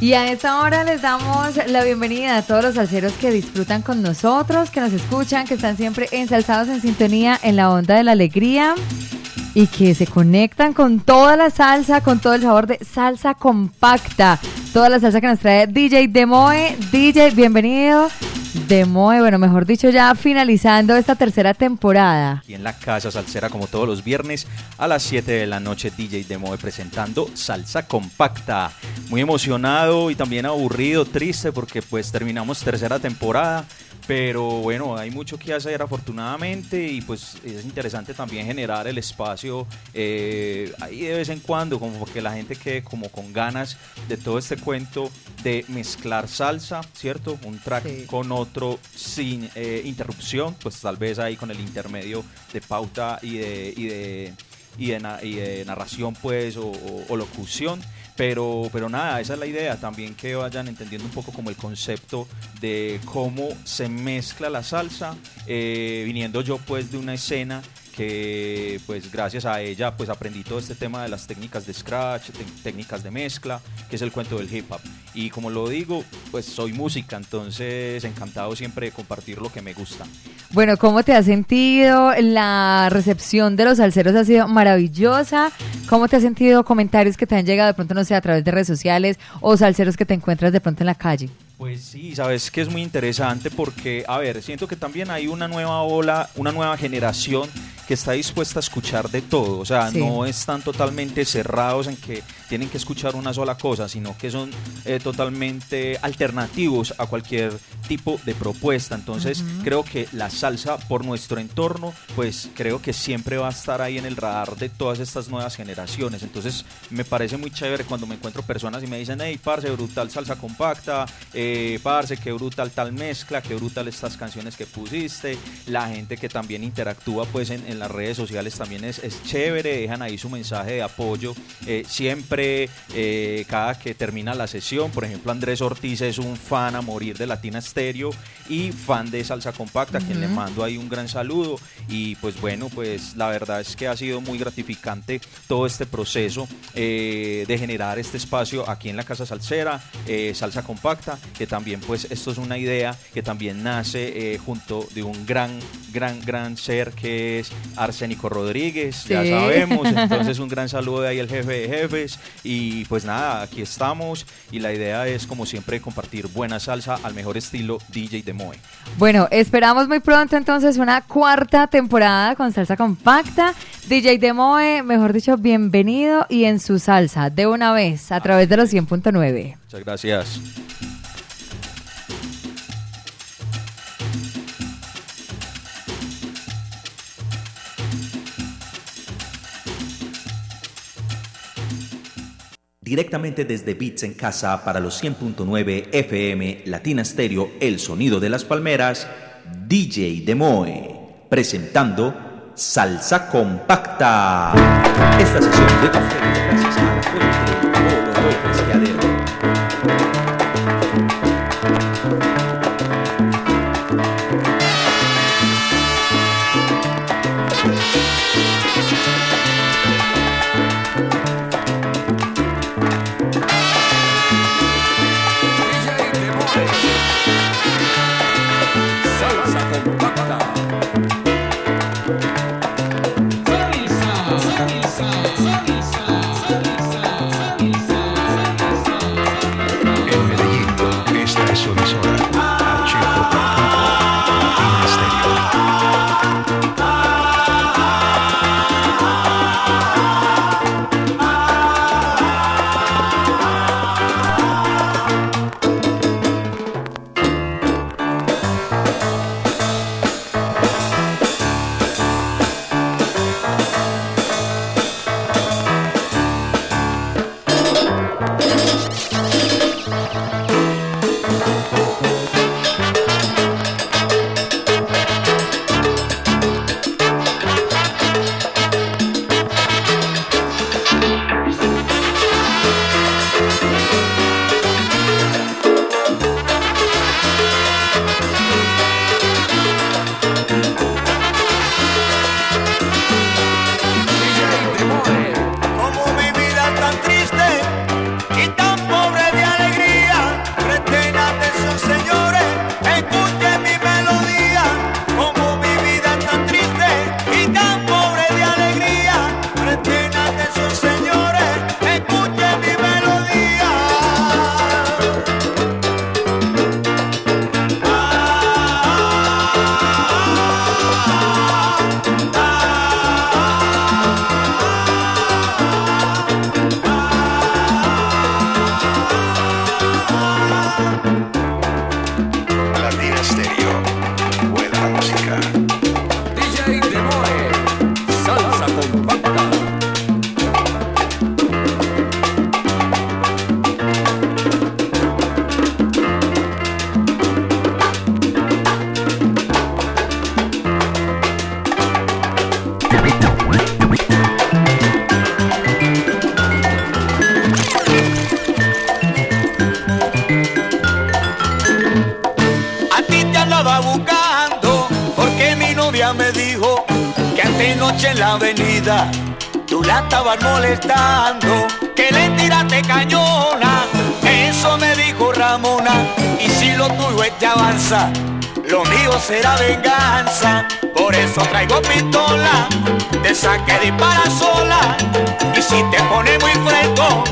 Y a esta hora les damos la bienvenida a todos los salseros que disfrutan con nosotros, que nos escuchan, que están siempre ensalzados en sintonía en la onda de la alegría y que se conectan con toda la salsa, con todo el sabor de salsa compacta. Toda la salsa que nos trae DJ Demoe. DJ, bienvenido. Demoe, bueno, mejor dicho, ya finalizando esta tercera temporada. Aquí en la casa salsera, como todos los viernes, a las 7 de la noche, DJ Demoe presentando Salsa Compacta. Muy emocionado y también aburrido, triste, porque pues terminamos tercera temporada. Pero bueno, hay mucho que hacer afortunadamente y pues es interesante también generar el espacio eh, ahí de vez en cuando, como que la gente quede como con ganas de todo este cuento de mezclar salsa, ¿cierto? Un track con otro sin eh, interrupción, pues tal vez ahí con el intermedio de pauta y de, y de, y de, narración pues o locución pero, pero nada, esa es la idea, también que vayan entendiendo un poco como el concepto de cómo se mezcla la salsa, eh, viniendo yo pues de una escena que pues gracias a ella pues aprendí todo este tema de las técnicas de scratch, técnicas de mezcla, que es el cuento del hip hop. Y como lo digo, pues soy música, entonces encantado siempre de compartir lo que me gusta. Bueno, ¿cómo te has sentido? La recepción de los salseros ha sido maravillosa. ¿Cómo te has sentido? Comentarios que te han llegado de pronto, no sé, a través de redes sociales o salseros que te encuentras de pronto en la calle. Pues sí, sabes que es muy interesante porque, a ver, siento que también hay una nueva ola, una nueva generación que está dispuesta a escuchar de todo, o sea, no están totalmente cerrados en que tienen que escuchar una sola cosa, sino que son eh, totalmente alternativos a cualquier tipo de propuesta. Entonces, creo que la salsa por nuestro entorno, pues creo que siempre va a estar ahí en el radar de todas estas nuevas generaciones. Entonces, me parece muy chévere cuando me encuentro personas y me dicen, hey, parce, brutal salsa compacta, eh, parce, qué brutal tal mezcla, qué brutal estas canciones que pusiste. La gente que también interactúa pues en las redes sociales también es, es chévere, dejan ahí su mensaje de apoyo. Eh, siempre, eh, cada que termina la sesión, por ejemplo, Andrés Ortiz es un fan a morir de Latina Y fan de Salsa Compacta, a quien le mando ahí un gran saludo. Y pues bueno, pues la verdad es que ha sido muy gratificante todo este proceso eh, de generar este espacio aquí en la Casa Salsera, Salsa Compacta, que también pues esto es una idea que también nace junto de un gran, gran, gran ser que es Arsénico Rodríguez, ya sabemos. Entonces un gran saludo de ahí al jefe de jefes. Y pues nada, aquí estamos y la idea es como siempre compartir buena salsa al mejor estilo DJ de Moe. Bueno, esperamos muy pronto entonces una cuarta temporada con salsa compacta. DJ de Moe, mejor dicho, bienvenido y en su salsa de una vez a través de los 100.9. Muchas gracias. Directamente desde Beats en Casa para los 100.9 FM Latina Stereo, el sonido de las palmeras, DJ Demoe, presentando Salsa Compacta. Esta sesión de avenida tú la estabas molestando, que le tiraste cañona. Eso me dijo Ramona, y si lo tuyo es de avanza, lo mío será venganza. Por eso traigo pistola, te saque dispara sola, y si te pone muy fresco,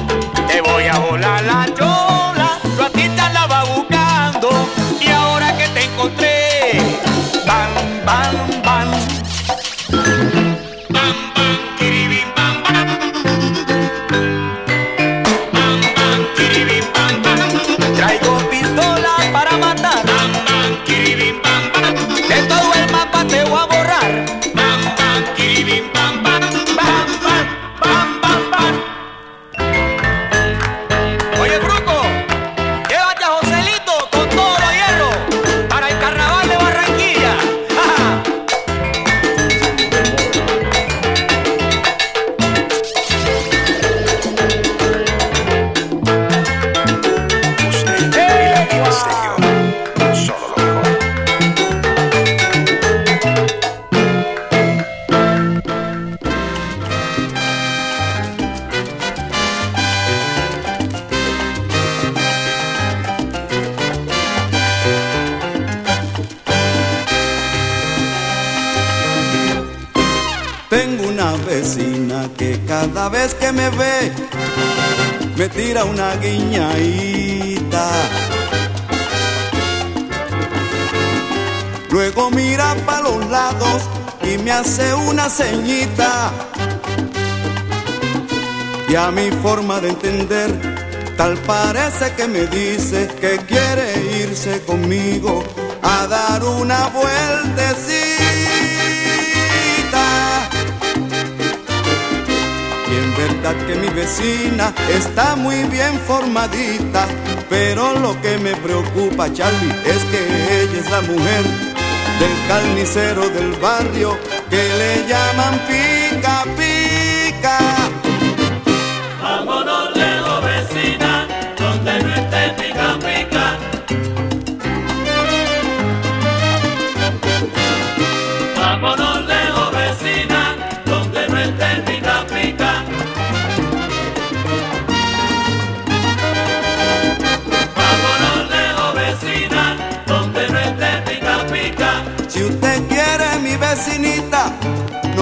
te voy a volar la. Yo tira una guiñadita. Luego mira para los lados y me hace una ceñita. Y a mi forma de entender, tal parece que me dice que quiere irse conmigo a dar una vueltecita. Que mi vecina está muy bien formadita, pero lo que me preocupa, Charlie, es que ella es la mujer del carnicero del barrio que le llaman pica pica.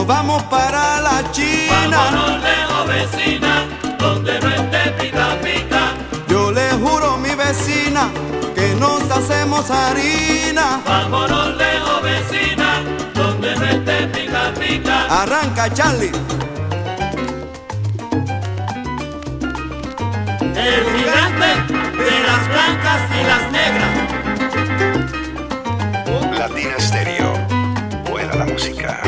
Nos vamos para la China. Vámonos lejos, vecina, donde no esté pica pica. Yo le juro, mi vecina, que nos hacemos harina. Vámonos lejos, vecina, donde no esté pica pica. Arranca, Charlie. El gigante de las blancas y las negras. Latina Stereo la música.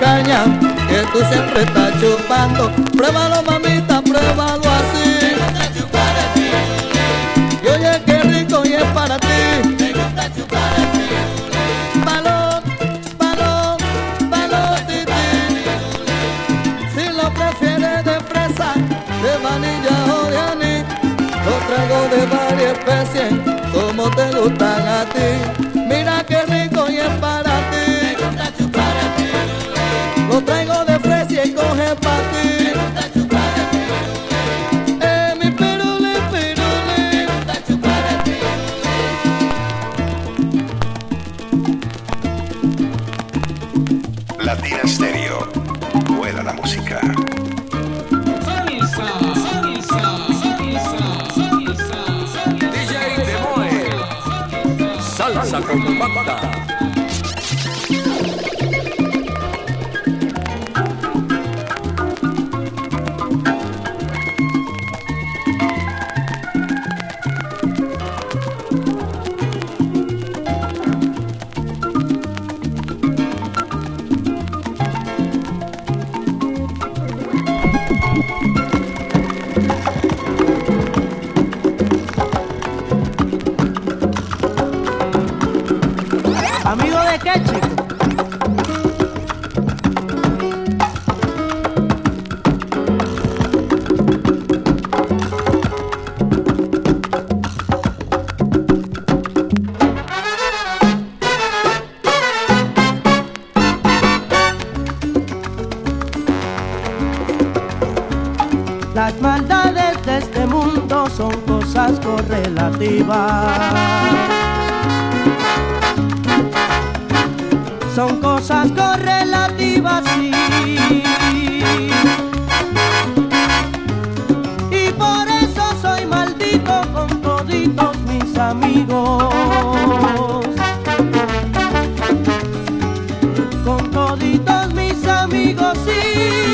caña que tú siempre estás chupando. Pruébalo, mamita, pruébalo así. Y oye, qué rico y es para ti. Me gusta chupar el pirulí. Balón, balón, balón. Si lo prefieres de fresa, de vanilla o de anís. Lo traigo de varias especies, como te gustan a ti. バッター Las maldades de este mundo son cosas correlativas. Son cosas correlativas, sí. Y por eso soy maldito con toditos mis amigos. Con toditos mis amigos, sí.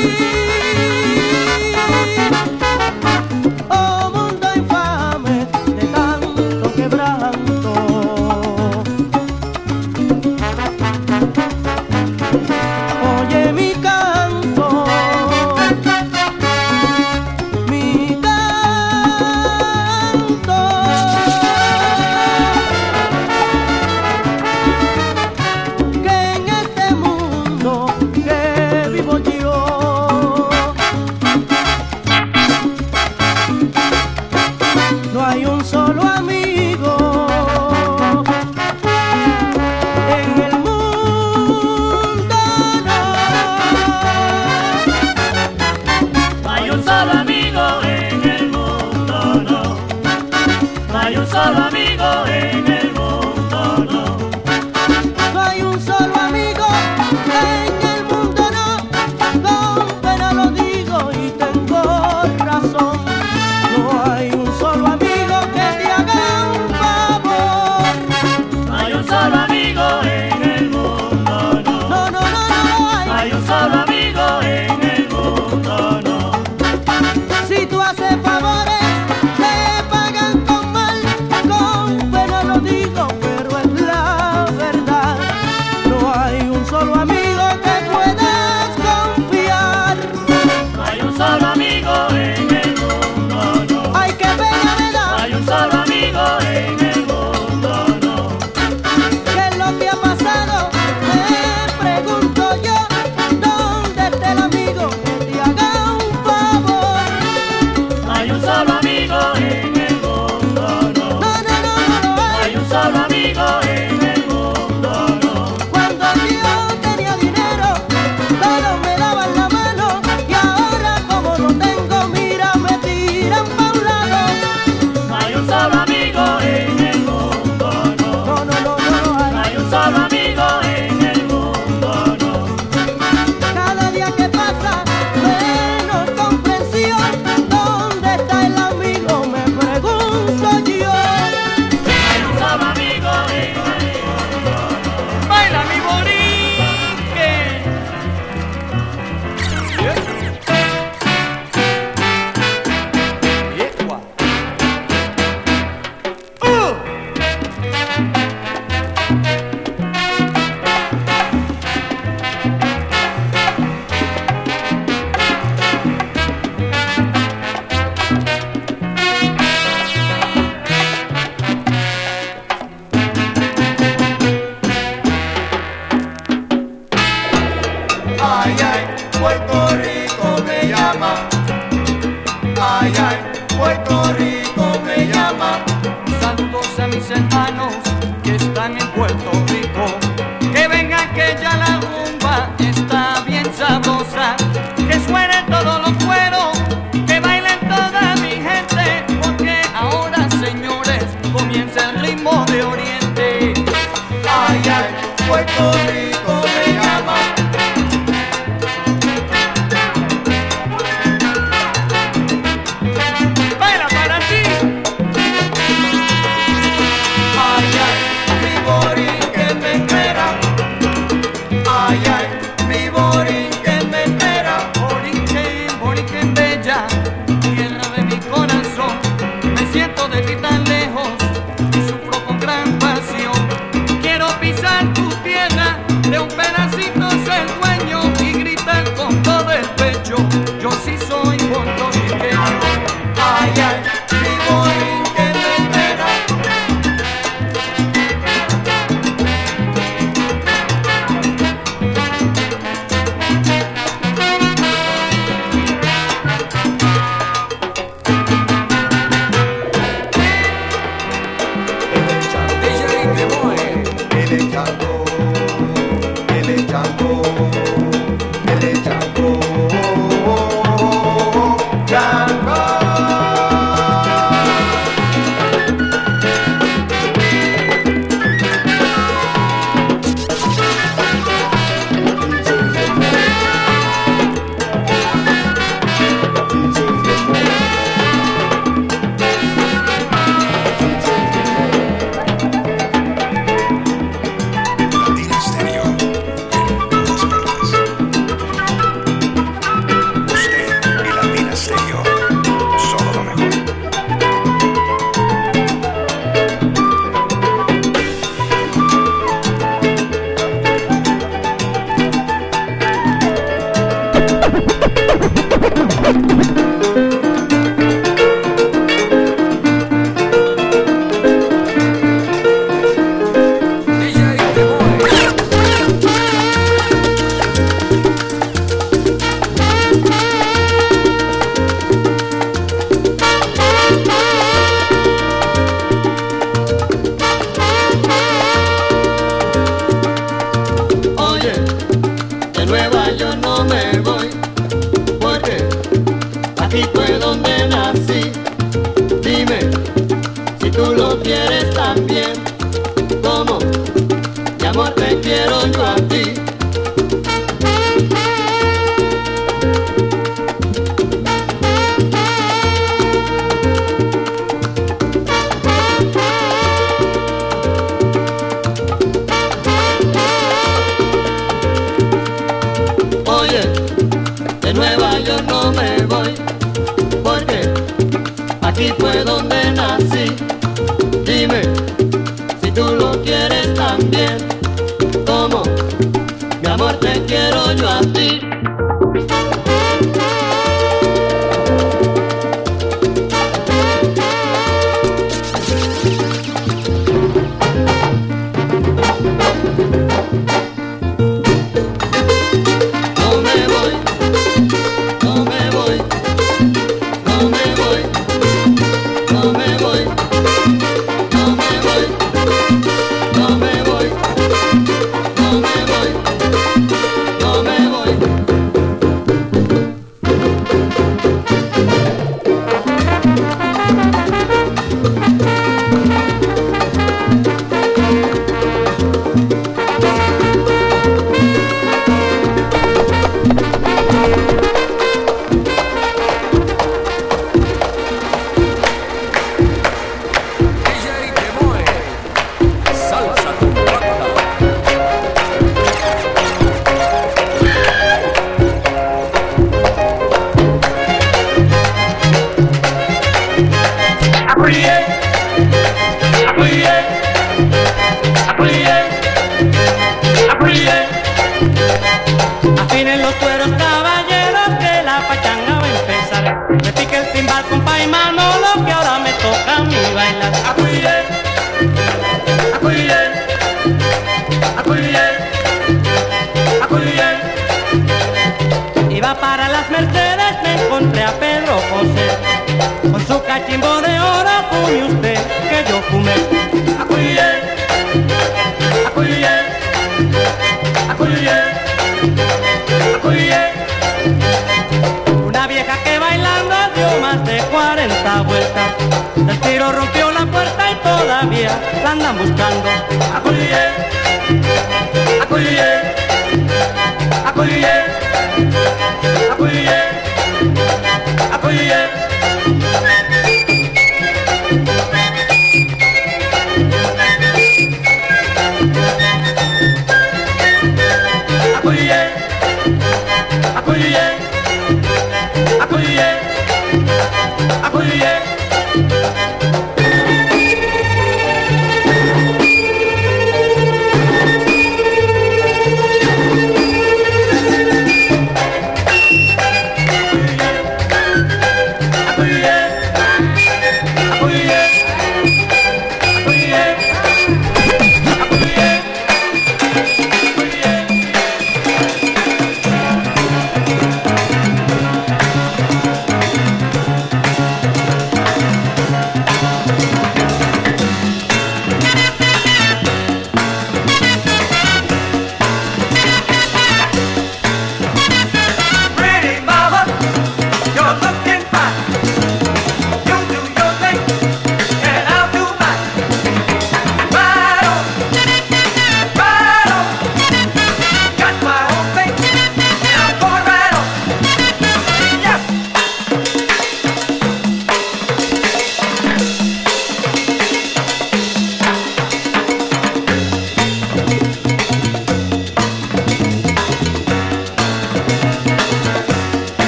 glory.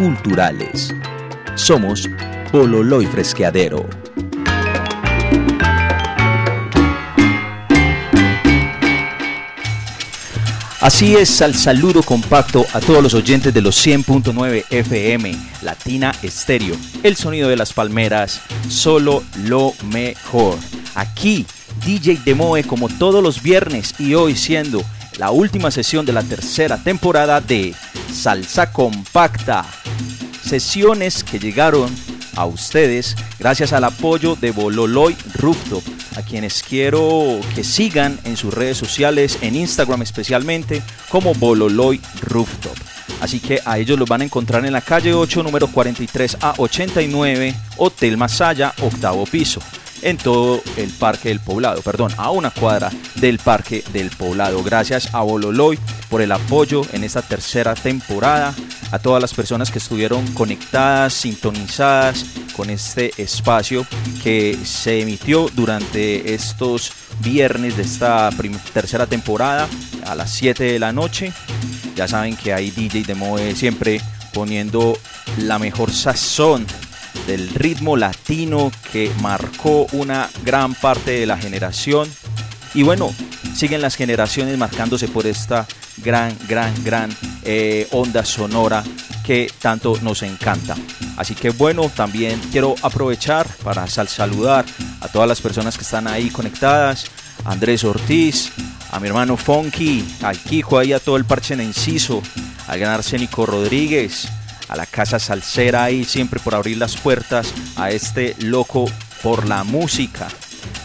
culturales. Somos Bololoy Fresqueadero. Así es, al saludo compacto a todos los oyentes de los 100.9 FM, Latina Estéreo, el sonido de las palmeras, solo lo mejor. Aquí, DJ Demoe como todos los viernes y hoy siendo la última sesión de la tercera temporada de Salsa Compacta. Sesiones que llegaron a ustedes gracias al apoyo de Bololoy Rooftop, a quienes quiero que sigan en sus redes sociales, en Instagram especialmente, como Bololoy Rooftop. Así que a ellos los van a encontrar en la calle 8, número 43 a 89, Hotel Masaya, octavo piso en todo el Parque del Poblado, perdón, a una cuadra del Parque del Poblado. Gracias a Bololoy por el apoyo en esta tercera temporada, a todas las personas que estuvieron conectadas, sintonizadas con este espacio que se emitió durante estos viernes de esta tercera temporada a las 7 de la noche. Ya saben que hay DJ de Moe siempre poniendo la mejor sazón del ritmo latino que marcó una gran parte de la generación. Y bueno, siguen las generaciones marcándose por esta gran, gran, gran eh, onda sonora que tanto nos encanta. Así que bueno, también quiero aprovechar para sal- saludar a todas las personas que están ahí conectadas. a Andrés Ortiz, a mi hermano Funky, al Quijo, ahí a todo el parche en Enciso, al gran Arsénico Rodríguez, a la Casa Salsera ahí siempre por abrir las puertas a este loco por la música.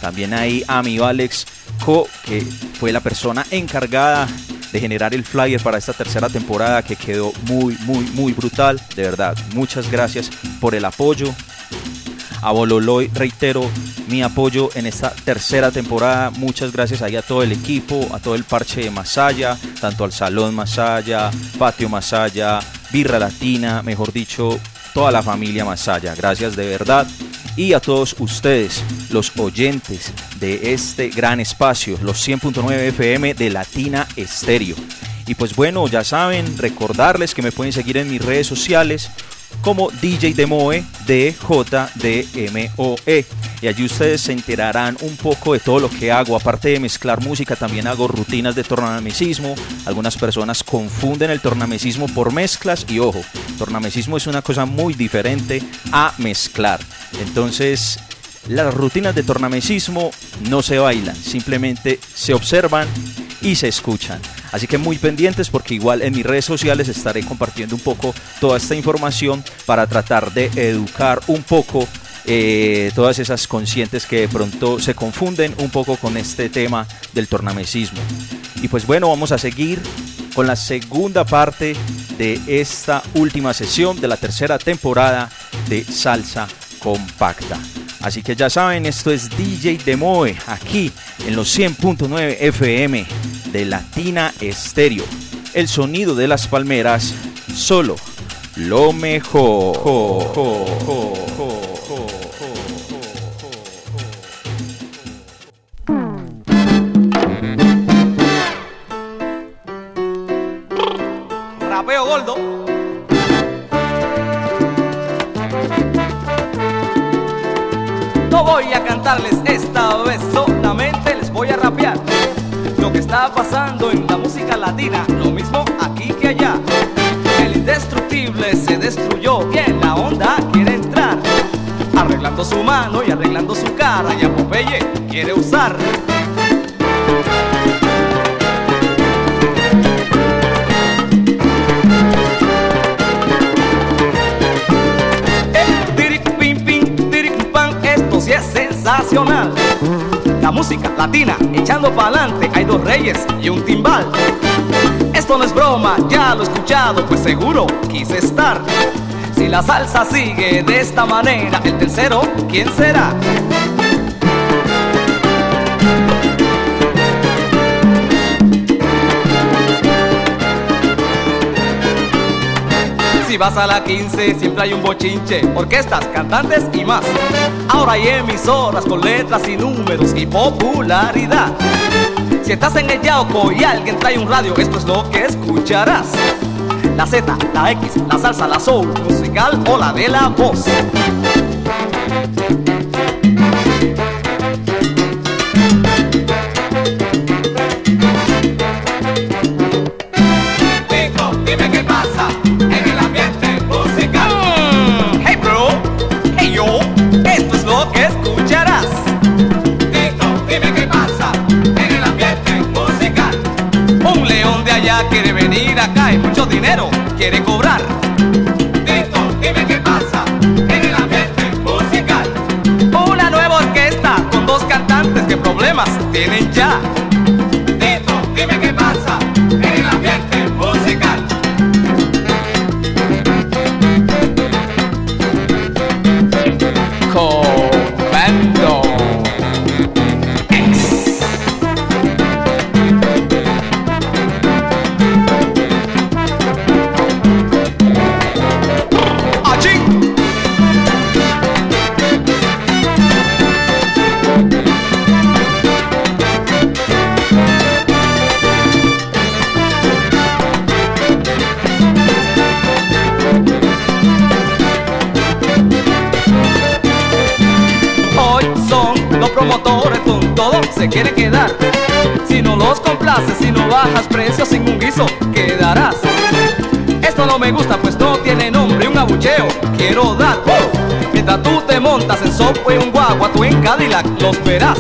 También ahí a mi Alex Co, que fue la persona encargada de generar el flyer para esta tercera temporada que quedó muy, muy, muy brutal. De verdad, muchas gracias por el apoyo. A Bololoy reitero mi apoyo en esta tercera temporada. Muchas gracias ahí a todo el equipo, a todo el parche de Masaya, tanto al Salón Masaya, Patio Masaya, Birra Latina, mejor dicho, toda la familia Masaya. Gracias de verdad. Y a todos ustedes, los oyentes de este gran espacio, los 100.9 FM de Latina Estéreo. Y pues bueno, ya saben, recordarles que me pueden seguir en mis redes sociales como DJ Demoe, D-J-D-M-O-E. Y allí ustedes se enterarán un poco de todo lo que hago. Aparte de mezclar música, también hago rutinas de tornamesismo. Algunas personas confunden el tornamesismo por mezclas y ojo, tornamesismo es una cosa muy diferente a mezclar. Entonces, las rutinas de tornamesismo no se bailan, simplemente se observan y se escuchan. Así que muy pendientes porque igual en mis redes sociales estaré compartiendo un poco toda esta información para tratar de educar un poco eh, todas esas conscientes que de pronto se confunden un poco con este tema del tornamesismo. Y pues bueno, vamos a seguir con la segunda parte de esta última sesión de la tercera temporada de Salsa Compacta. Así que ya saben, esto es DJ Demoe aquí en los 100.9 FM de Latina Estéreo. El sonido de las palmeras, solo lo mejor. Pasando en la música latina, lo mismo aquí que allá. El indestructible se destruyó y en la onda quiere entrar. Arreglando su mano y arreglando su cara, y a Popeye quiere usar. La música latina echando pa'lante, dos reyes y un timbal. Esto no es broma, ya lo he escuchado, pues seguro quise estar. Si la salsa sigue de esta manera, el tercero, ¿quién será? Si vas a la 15 siempre hay un bochinche, orquestas, cantantes y más. Ahora hay emisoras con letras y números y popularidad. Si estás en el Yauco y alguien trae un radio, esto es lo que escucharás. La Z, la X, la salsa, la soul, musical o la de la voz. Precios sin un guiso, quedarás. Esto no me gusta, pues no tiene nombre, un abucheo quiero dar. Mientras tú te montas en sopo y un guagua, tú en Cadillac los verás.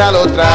Empezar otra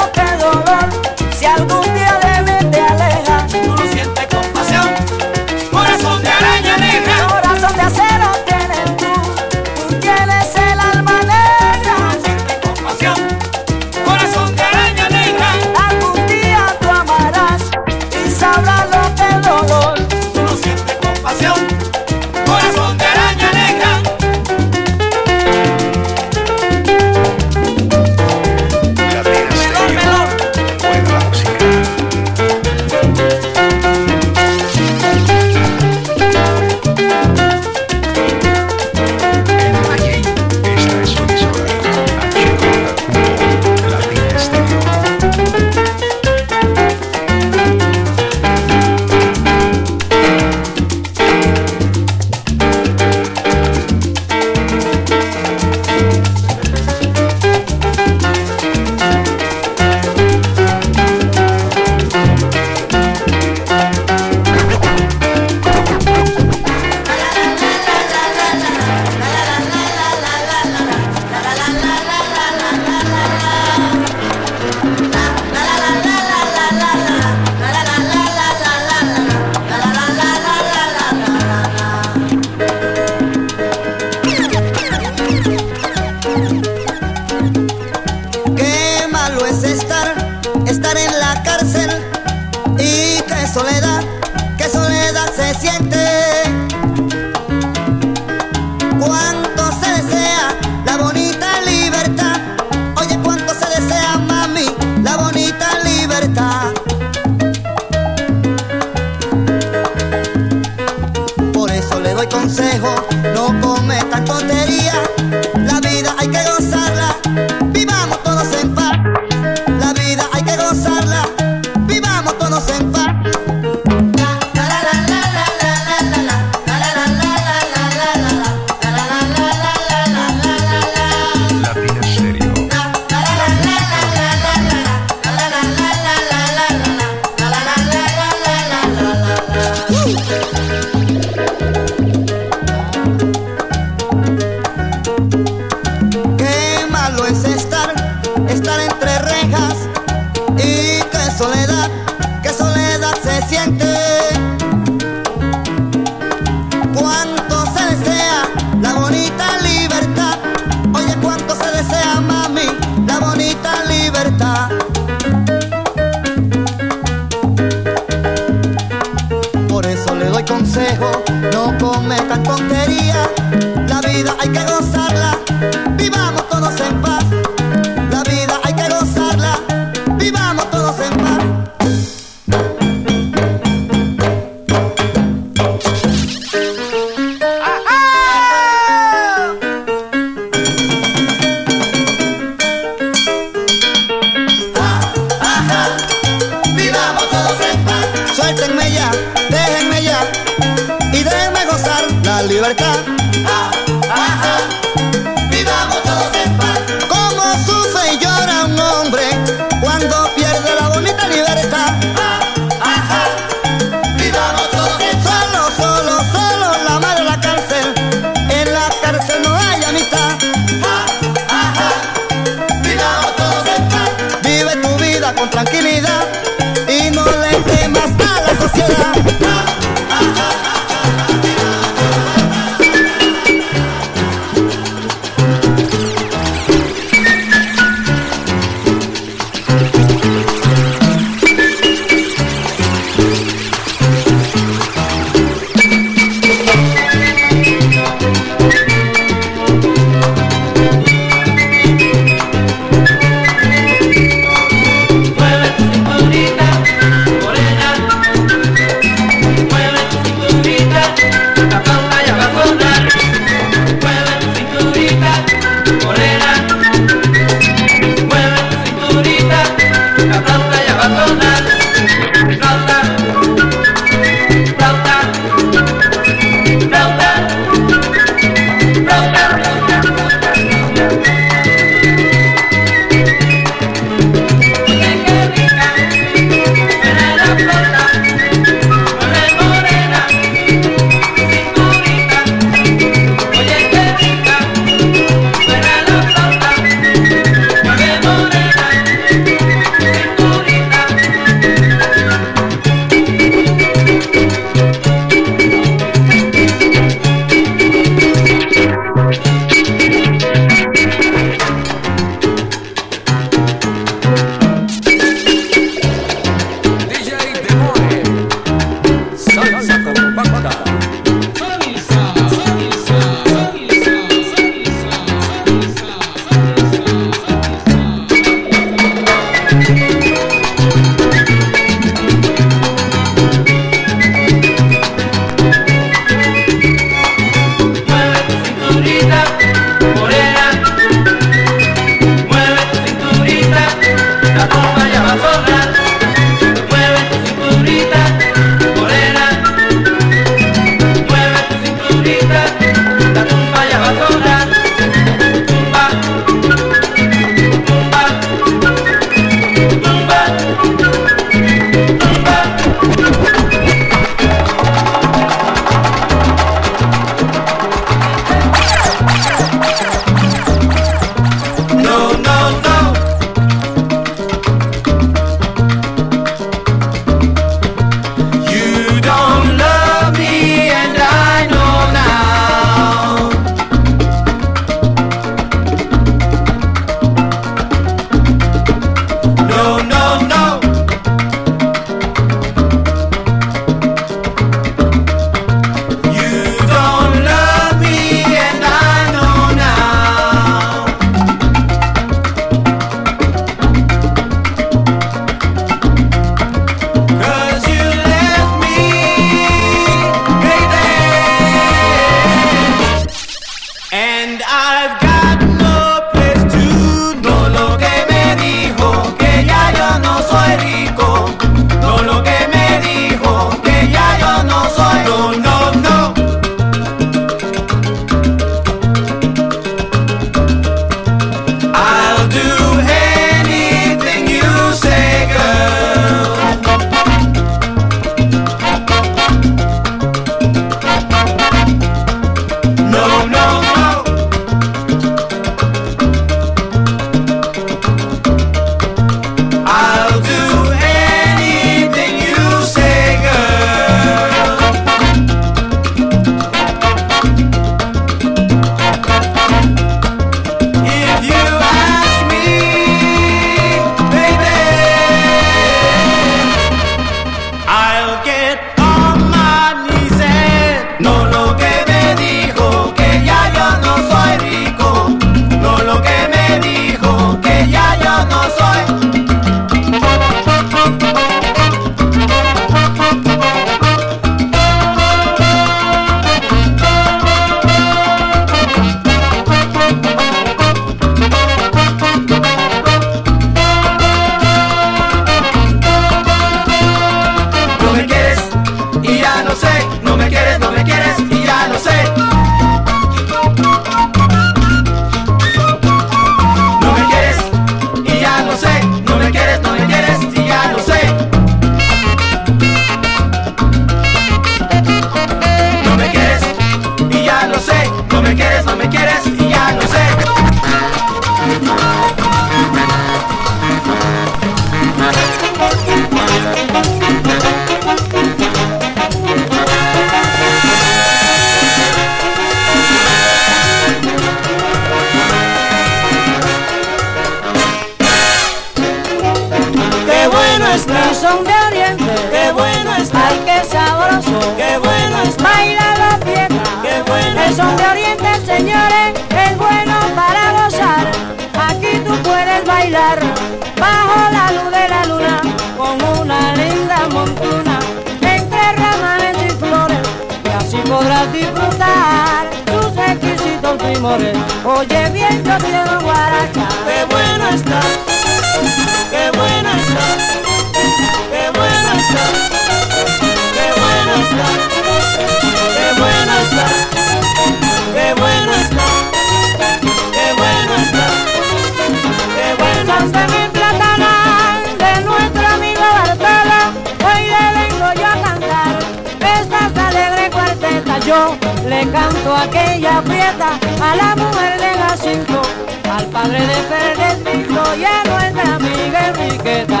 Yo le canto aquella prieta a la mujer de Jacinto, al padre de Vito y a nuestra amiga Enriqueta.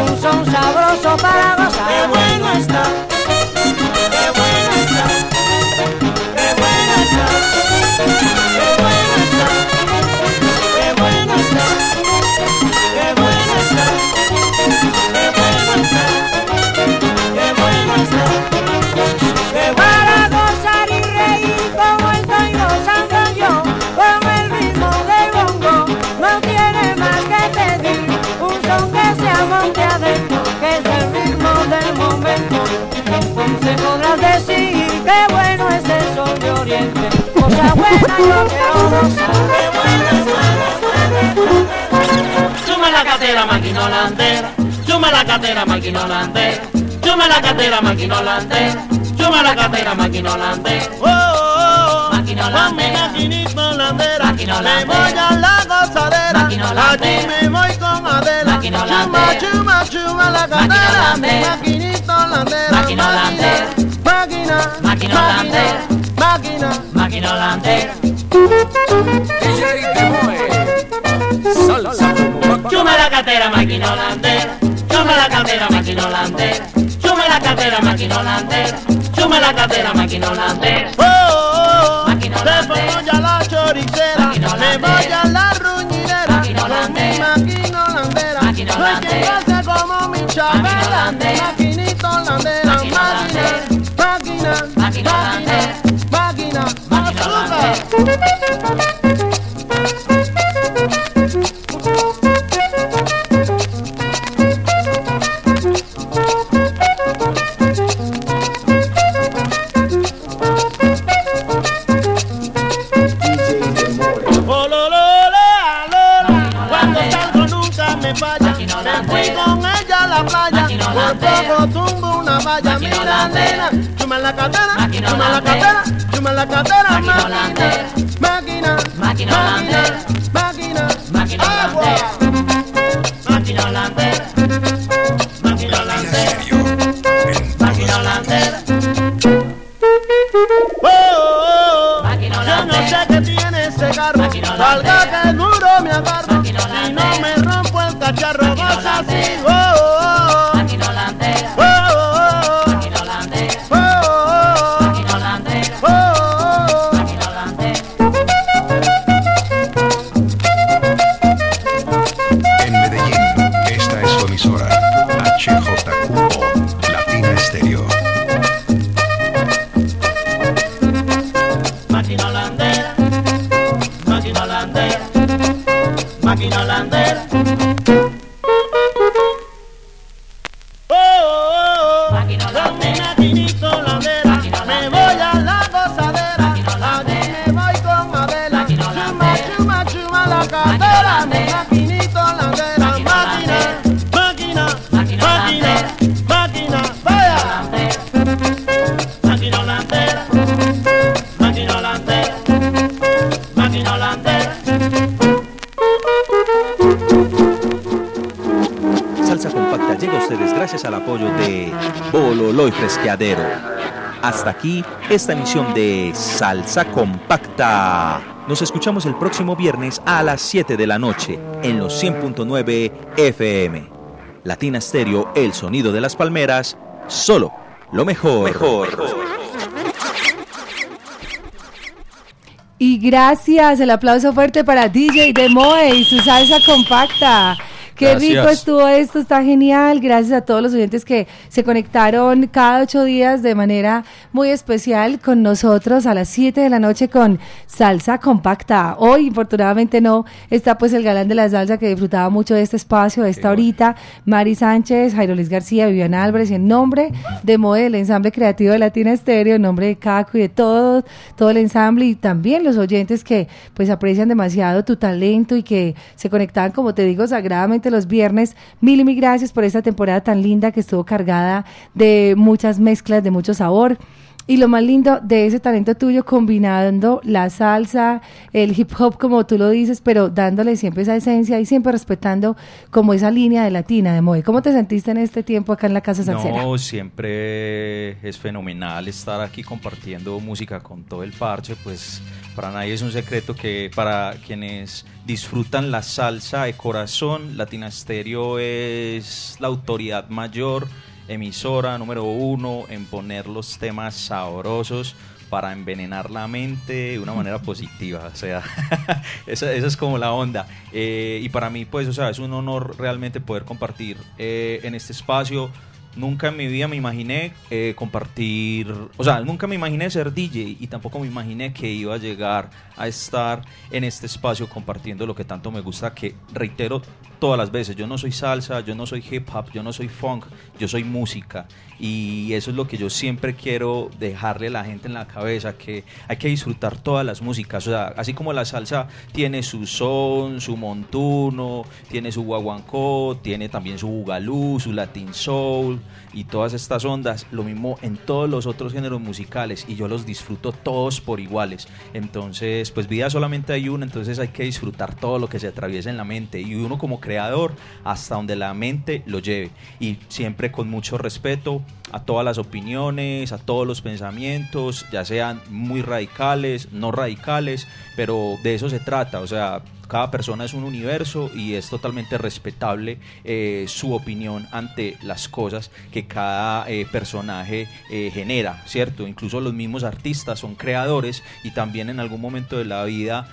Un son sabroso para gozar. Qué bueno está. Cosa buena yo quiero gozar. Suma la catera, máquina holandera. Suma la catera, máquina holandera. Suma la catera, máquina holandera. Suma la catera, máquina holandera. Máquina holandera. Máquina Me voy a la gozadera, Máquina holandera. allí me voy con Adela. Máquina Chuma, holandera. chuma, chuma la Máquina cadera. holandera. Maquinita holandera. Máquina holandera. Máquina, Máquina holandera. Chuma la catera, máquina holandera. Chuma la catera, máquina holandera. Chuma la catera, máquina holandera. Chuma la catera, máquina holandera. Oh, oh, oh. Máquina holandera. ya la choricera, holandera. voy a la ruñidera, Máquina holandera. máquina holandera. Máquina No holandera. hace como mi holandera. maquinita holandera, Thank you. Y Fresqueadero. Hasta aquí esta emisión de Salsa Compacta. Nos escuchamos el próximo viernes a las 7 de la noche en los 100.9 FM. Latina Stereo, el sonido de las palmeras, solo lo mejor. mejor. Y gracias, el aplauso fuerte para DJ Demoe y su salsa compacta. Qué rico estuvo esto, está genial. Gracias a todos los oyentes que se conectaron cada ocho días de manera muy especial con nosotros a las 7 de la noche con Salsa Compacta. Hoy, infortunadamente, no está pues el galán de la salsa que disfrutaba mucho de este espacio, de esta horita, Mari Sánchez, Jairo Luis García, Viviana Álvarez, y en nombre de MOE, el ensamble creativo de Latina Estéreo, en nombre de Caco y de todo, todo el ensamble y también los oyentes que pues aprecian demasiado tu talento y que se conectaban, como te digo, sagradamente los viernes. Mil y mil gracias por esta temporada tan linda que estuvo cargada de muchas mezclas, de mucho sabor. Y lo más lindo de ese talento tuyo, combinando la salsa, el hip hop, como tú lo dices, pero dándole siempre esa esencia y siempre respetando como esa línea de latina de Moe. ¿Cómo te sentiste en este tiempo acá en la Casa Salsera? No, siempre es fenomenal estar aquí compartiendo música con todo el parche, pues para nadie es un secreto que para quienes disfrutan la salsa de corazón, Latina Stereo es la autoridad mayor emisora número uno en poner los temas sabrosos para envenenar la mente de una manera positiva. O sea, esa, es como la onda. Eh, y para mí, pues, o sea, es un honor realmente poder compartir eh, en este espacio nunca en mi vida me imaginé eh, compartir, o sea, nunca me imaginé ser DJ y tampoco me imaginé que iba a llegar a estar en este espacio compartiendo lo que tanto me gusta, que reitero todas las veces, yo no soy salsa, yo no soy hip hop, yo no soy funk, yo soy música. Y eso es lo que yo siempre quiero dejarle a la gente en la cabeza, que hay que disfrutar todas las músicas, o sea, así como la salsa tiene su son, su montuno, tiene su guaguancó, tiene también su bugalú, su latin soul, y todas estas ondas, lo mismo en todos los otros géneros musicales y yo los disfruto todos por iguales. Entonces, pues vida solamente hay una, entonces hay que disfrutar todo lo que se atraviesa en la mente y uno como creador hasta donde la mente lo lleve y siempre con mucho respeto a todas las opiniones, a todos los pensamientos, ya sean muy radicales, no radicales, pero de eso se trata, o sea, cada persona es un universo y es totalmente respetable eh, su opinión ante las cosas que cada eh, personaje eh, genera, ¿cierto? Incluso los mismos artistas son creadores y también en algún momento de la vida,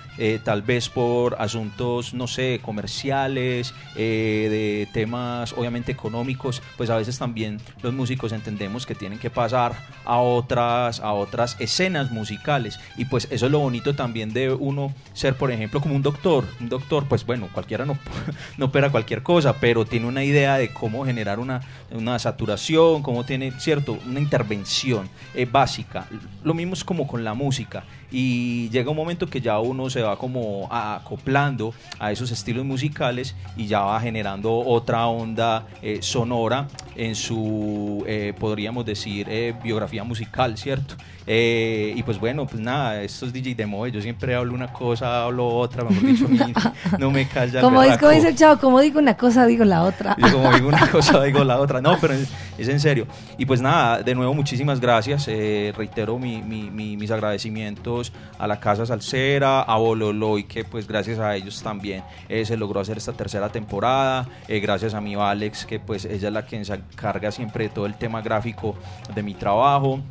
tal vez por asuntos, no sé, comerciales, de temas obviamente económicos, pues a veces también los músicos entendemos que tienen que pasar a otras, a otras escenas musicales y pues eso es lo bonito también de uno ser, por ejemplo, como un doctor, un doctor, pues bueno, cualquiera no, no opera cualquier cosa, pero tiene una idea de cómo generar una, una saturación, cómo tiene, cierto, una intervención eh, básica. Lo mismo es como con la música y llega un momento que ya uno se va como acoplando a esos estilos musicales y ya va generando otra onda eh, sonora en su, eh, podríamos decir, biografía musical, ¿cierto? Eh, y pues bueno, pues nada, estos DJ de yo siempre hablo una cosa, hablo otra, mejor dicho, no me calla. Como, dice el chavo, como digo una cosa, digo la otra. como digo una cosa, digo la otra. No, pero es, en serio. Y pues nada, de nuevo, muchísimas gracias. Eh, reitero mis agradecimientos a la Casa Salsera, a Bololoy, que pues gracias a ellos también eh, se logró hacer esta tercera temporada. gracias a mi Alex, que pues ella es la que se encarga siempre de todo el tema gráfico de mi trabajo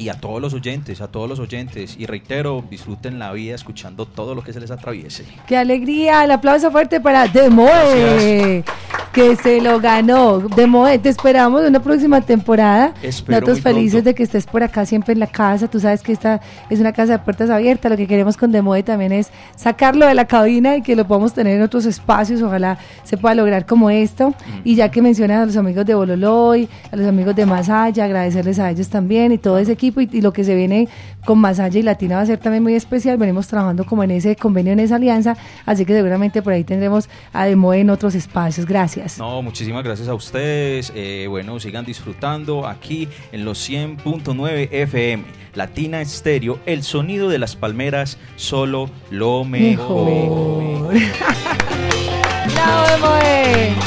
y a todos los oyentes, a todos los oyentes. Y reitero, disfruten la vida escuchando todo lo que se les atraviese. ¡Qué alegría! El aplauso fuerte para Demoe, que se lo ganó. Demoe, te esperamos una próxima temporada. Nosotros felices de que estés por acá siempre en la casa. Tú sabes que esta es una casa de puertas abiertas. Lo que queremos con Demoe también es sacarlo de la cabina y que lo podamos tener en otros espacios. Ojalá se pueda lograr como esto. Mm. Y ya que mencionas a los amigos de Bololoy, a los amigos de Masaya, agradecerles a ellos también y todo ese equipo y, lo que se viene con Masaya y Latina va a ser también muy especial. Venimos trabajando como en ese convenio, en esa alianza, así que seguramente por ahí tendremos a Demo en otros espacios. Gracias. No, muchísimas gracias a ustedes. Eh, bueno, sigan disfrutando aquí en los 100.9 FM. Latina Estéreo, el sonido de las palmeras, solo lo mejor. mejor.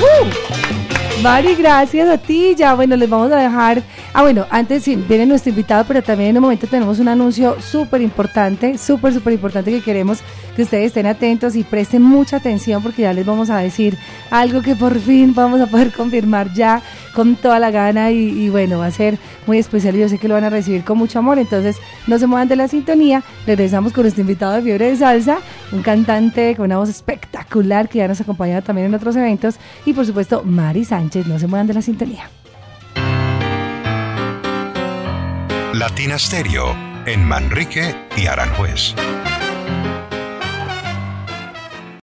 ¡Uh! Mari, gracias a ti. Ya, bueno, les vamos a dejar. Ah, bueno, antes sí, viene nuestro invitado, pero también en un momento tenemos un anuncio súper importante, súper, súper importante que queremos que ustedes estén atentos y presten mucha atención porque ya les vamos a decir algo que por fin vamos a poder confirmar ya con toda la gana y, bueno, va a ser muy especial y yo sé que lo van a recibir con mucho amor. Entonces, no se muevan de la sintonía. Regresamos con nuestro invitado de Fiebre de Salsa, un cantante con una voz espectacular que ya nos acompaña también en otros eventos y por supuesto Mari Sánchez. No se muevan de la sintonía. Latina Stereo en Manrique y Aranjuez.